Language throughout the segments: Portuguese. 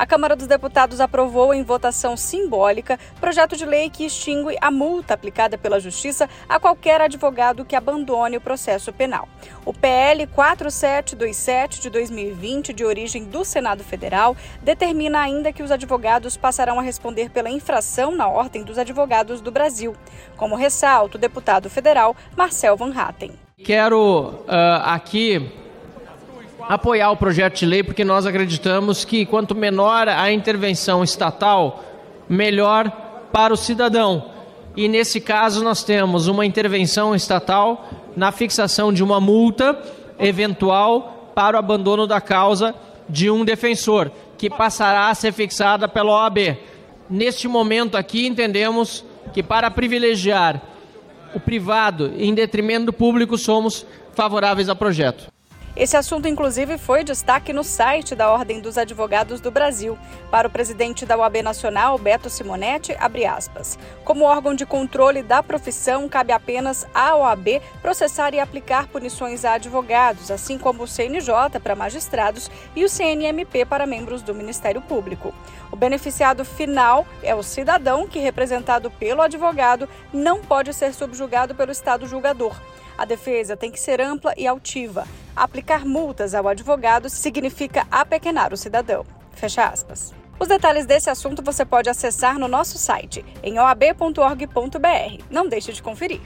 A Câmara dos Deputados aprovou em votação simbólica projeto de lei que extingue a multa aplicada pela Justiça a qualquer advogado que abandone o processo penal. O PL 4727 de 2020, de origem do Senado Federal, determina ainda que os advogados passarão a responder pela infração na Ordem dos Advogados do Brasil, como ressalta o deputado federal Marcel Van Hatten. Quero uh, aqui apoiar o projeto de lei porque nós acreditamos que quanto menor a intervenção estatal, melhor para o cidadão. E nesse caso nós temos uma intervenção estatal na fixação de uma multa eventual para o abandono da causa de um defensor, que passará a ser fixada pela OAB. Neste momento aqui entendemos que para privilegiar o privado em detrimento do público somos favoráveis ao projeto. Esse assunto, inclusive, foi destaque no site da Ordem dos Advogados do Brasil. Para o presidente da OAB Nacional, Beto Simonetti, abre aspas. Como órgão de controle da profissão, cabe apenas à OAB processar e aplicar punições a advogados, assim como o CNJ para magistrados e o CNMP para membros do Ministério Público. O beneficiado final é o cidadão que, representado pelo advogado, não pode ser subjugado pelo Estado julgador. A defesa tem que ser ampla e altiva. Aplicar multas ao advogado significa apequenar o cidadão. Fecha aspas. Os detalhes desse assunto você pode acessar no nosso site, em oab.org.br. Não deixe de conferir.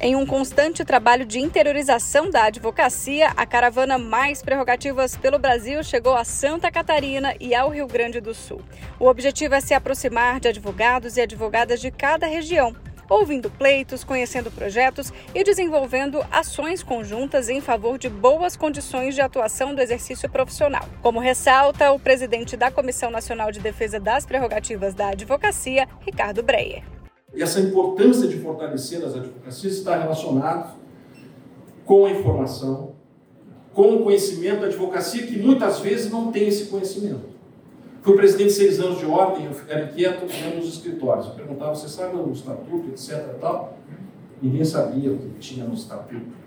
Em um constante trabalho de interiorização da advocacia, a caravana Mais Prerrogativas pelo Brasil chegou a Santa Catarina e ao Rio Grande do Sul. O objetivo é se aproximar de advogados e advogadas de cada região ouvindo pleitos, conhecendo projetos e desenvolvendo ações conjuntas em favor de boas condições de atuação do exercício profissional. Como ressalta o presidente da Comissão Nacional de Defesa das Prerrogativas da Advocacia, Ricardo Breyer. E essa importância de fortalecer as advocacias está relacionada com a informação, com o conhecimento da advocacia, que muitas vezes não tem esse conhecimento. Fui presidente de seis anos de ordem, eu ficava inquieto dentro dos escritórios. Eu perguntava, você sabe o estatuto, etc. Tal? Ninguém sabia o que tinha no estatuto.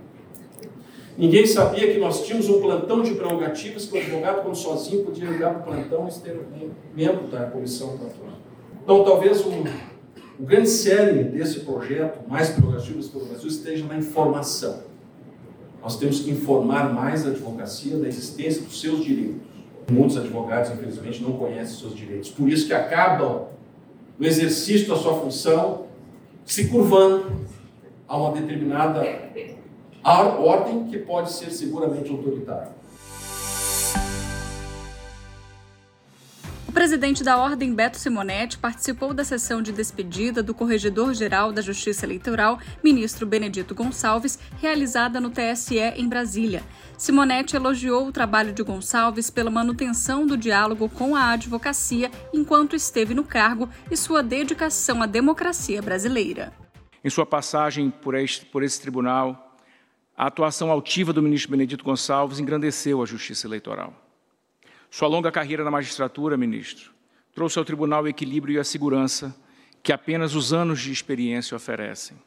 Ninguém sabia que nós tínhamos um plantão de prerrogativas que o advogado, quando sozinho, podia ligar para o plantão e um membro da comissão plantão. Então, talvez o, o grande cerne desse projeto, Mais Prerrogativas pelo Brasil, esteja na informação. Nós temos que informar mais a advocacia da existência dos seus direitos Muitos advogados, infelizmente, não conhecem seus direitos. Por isso que acabam no exercício da sua função se curvando a uma determinada ordem que pode ser seguramente autoritária. Presidente da Ordem, Beto Simonetti, participou da sessão de despedida do Corregedor-Geral da Justiça Eleitoral, ministro Benedito Gonçalves, realizada no TSE em Brasília. Simonetti elogiou o trabalho de Gonçalves pela manutenção do diálogo com a advocacia enquanto esteve no cargo e sua dedicação à democracia brasileira. Em sua passagem por este, por esse tribunal, a atuação altiva do ministro Benedito Gonçalves engrandeceu a justiça eleitoral. Sua longa carreira na magistratura, ministro, trouxe ao tribunal o equilíbrio e a segurança que apenas os anos de experiência oferecem.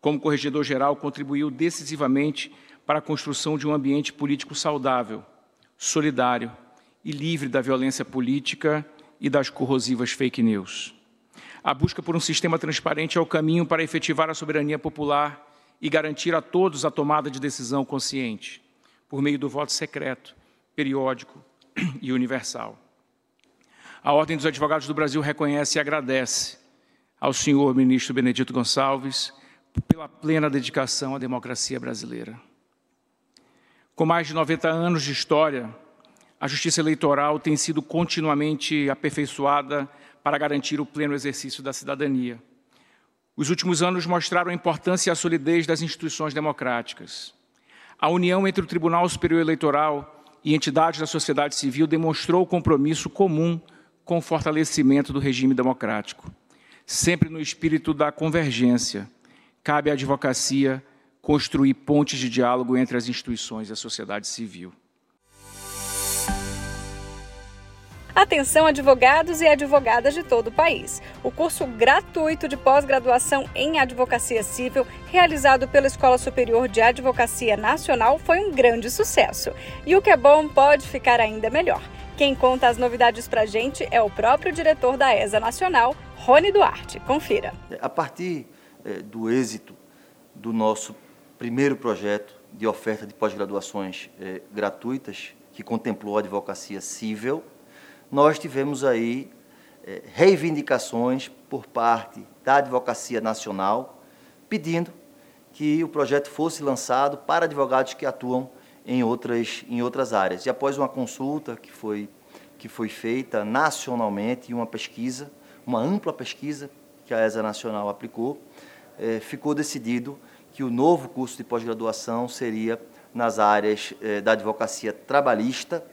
Como corregedor-geral, contribuiu decisivamente para a construção de um ambiente político saudável, solidário e livre da violência política e das corrosivas fake news. A busca por um sistema transparente é o caminho para efetivar a soberania popular e garantir a todos a tomada de decisão consciente, por meio do voto secreto, periódico e universal. A Ordem dos Advogados do Brasil reconhece e agradece ao senhor ministro Benedito Gonçalves pela plena dedicação à democracia brasileira. Com mais de 90 anos de história, a justiça eleitoral tem sido continuamente aperfeiçoada para garantir o pleno exercício da cidadania. Os últimos anos mostraram a importância e a solidez das instituições democráticas. A união entre o Tribunal Superior Eleitoral e entidades da sociedade civil demonstrou compromisso comum com o fortalecimento do regime democrático, sempre no espírito da convergência, cabe à advocacia construir pontes de diálogo entre as instituições e a sociedade civil. Atenção, advogados e advogadas de todo o país. O curso gratuito de pós-graduação em Advocacia Civil, realizado pela Escola Superior de Advocacia Nacional, foi um grande sucesso. E o que é bom pode ficar ainda melhor. Quem conta as novidades para a gente é o próprio diretor da ESA Nacional, Rony Duarte. Confira. A partir é, do êxito do nosso primeiro projeto de oferta de pós-graduações é, gratuitas, que contemplou a advocacia civil, nós tivemos aí é, reivindicações por parte da Advocacia Nacional, pedindo que o projeto fosse lançado para advogados que atuam em outras, em outras áreas. E após uma consulta que foi, que foi feita nacionalmente e uma pesquisa, uma ampla pesquisa que a ESA Nacional aplicou, é, ficou decidido que o novo curso de pós-graduação seria nas áreas é, da advocacia trabalhista,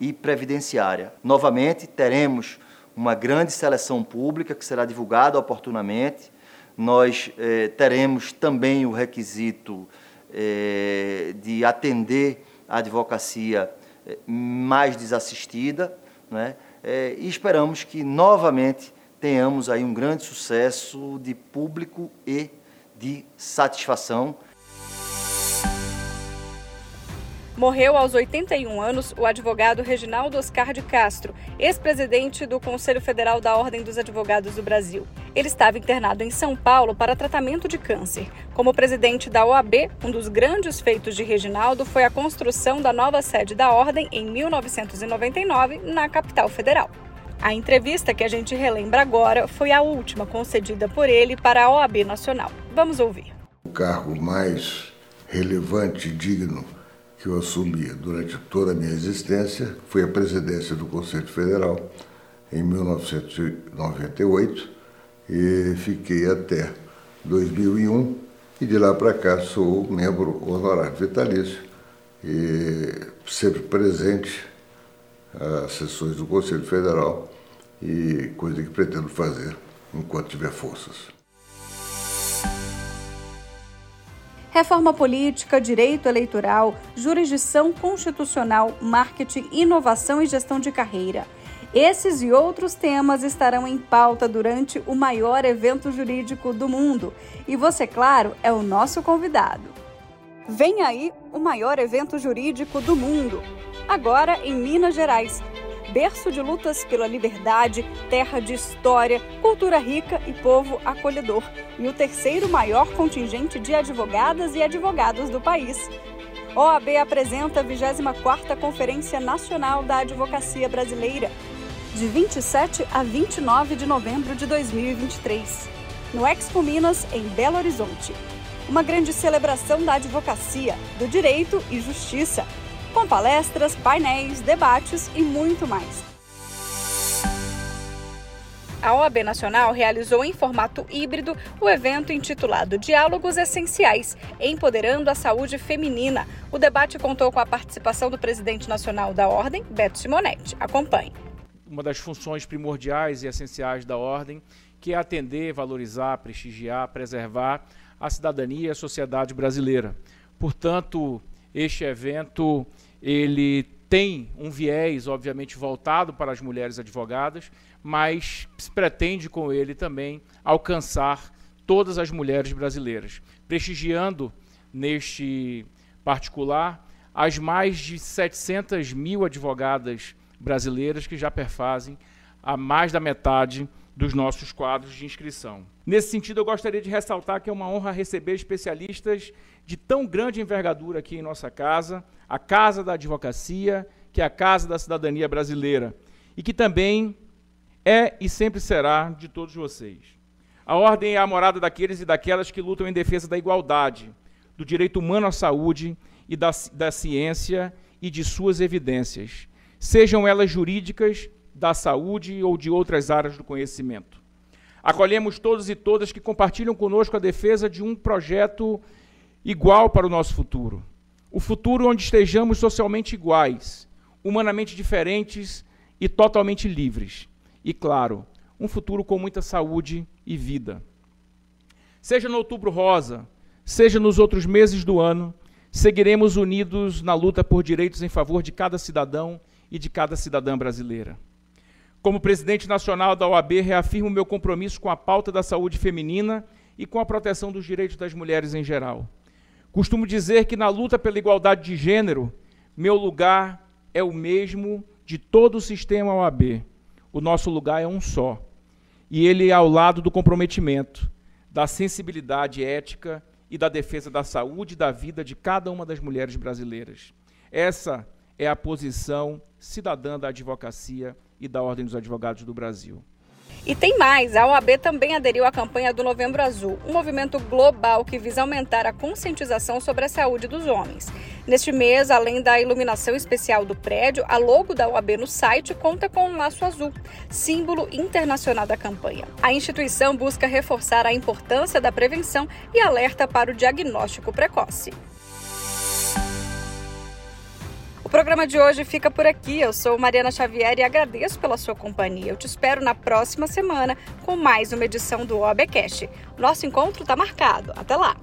e previdenciária. Novamente, teremos uma grande seleção pública que será divulgada oportunamente. Nós eh, teremos também o requisito eh, de atender a advocacia eh, mais desassistida, né? Eh, e esperamos que novamente tenhamos aí um grande sucesso de público e de satisfação. Morreu aos 81 anos o advogado Reginaldo Oscar de Castro, ex-presidente do Conselho Federal da Ordem dos Advogados do Brasil. Ele estava internado em São Paulo para tratamento de câncer. Como presidente da OAB, um dos grandes feitos de Reginaldo foi a construção da nova sede da Ordem em 1999, na capital federal. A entrevista que a gente relembra agora foi a última concedida por ele para a OAB Nacional. Vamos ouvir. O cargo mais relevante e digno que eu assumi durante toda a minha existência foi a presidência do Conselho Federal em 1998 e fiquei até 2001 e de lá para cá sou membro honorário vitalício e sempre presente às sessões do Conselho Federal e coisa que pretendo fazer enquanto tiver forças. Reforma política, direito eleitoral, jurisdição constitucional, marketing, inovação e gestão de carreira. Esses e outros temas estarão em pauta durante o maior evento jurídico do mundo. E você, claro, é o nosso convidado. Vem aí o maior evento jurídico do mundo, agora em Minas Gerais berço de lutas pela liberdade, terra de história, cultura rica e povo acolhedor, e o terceiro maior contingente de advogadas e advogados do país. OAB apresenta a 24ª Conferência Nacional da Advocacia Brasileira, de 27 a 29 de novembro de 2023, no Expo Minas, em Belo Horizonte. Uma grande celebração da advocacia, do direito e justiça, com palestras, painéis, debates e muito mais. A OAB Nacional realizou em formato híbrido o evento intitulado Diálogos Essenciais, Empoderando a Saúde Feminina. O debate contou com a participação do presidente nacional da Ordem, Beto Simonetti. Acompanhe. Uma das funções primordiais e essenciais da Ordem, que é atender, valorizar, prestigiar, preservar a cidadania e a sociedade brasileira. Portanto, este evento ele tem um viés, obviamente, voltado para as mulheres advogadas, mas se pretende com ele também alcançar todas as mulheres brasileiras, prestigiando neste particular as mais de 700 mil advogadas brasileiras que já perfazem a mais da metade dos nossos quadros de inscrição. Nesse sentido, eu gostaria de ressaltar que é uma honra receber especialistas de tão grande envergadura aqui em nossa casa, a Casa da Advocacia, que é a Casa da Cidadania Brasileira, e que também é e sempre será de todos vocês. A ordem é a morada daqueles e daquelas que lutam em defesa da igualdade, do direito humano à saúde e da, da ciência e de suas evidências, sejam elas jurídicas, da saúde ou de outras áreas do conhecimento. Acolhemos todos e todas que compartilham conosco a defesa de um projeto igual para o nosso futuro. O futuro onde estejamos socialmente iguais, humanamente diferentes e totalmente livres. E, claro, um futuro com muita saúde e vida. Seja no Outubro Rosa, seja nos outros meses do ano, seguiremos unidos na luta por direitos em favor de cada cidadão e de cada cidadã brasileira. Como presidente nacional da OAB, reafirmo meu compromisso com a pauta da saúde feminina e com a proteção dos direitos das mulheres em geral. Costumo dizer que na luta pela igualdade de gênero, meu lugar é o mesmo de todo o sistema OAB. O nosso lugar é um só. E ele é ao lado do comprometimento, da sensibilidade ética e da defesa da saúde e da vida de cada uma das mulheres brasileiras. Essa é a posição cidadã da advocacia e da Ordem dos Advogados do Brasil. E tem mais, a OAB também aderiu à campanha do Novembro Azul, um movimento global que visa aumentar a conscientização sobre a saúde dos homens. Neste mês, além da iluminação especial do prédio, a logo da OAB no site conta com um laço azul, símbolo internacional da campanha. A instituição busca reforçar a importância da prevenção e alerta para o diagnóstico precoce programa de hoje fica por aqui. Eu sou Mariana Xavier e agradeço pela sua companhia. Eu te espero na próxima semana com mais uma edição do OABcast. Nosso encontro está marcado. Até lá!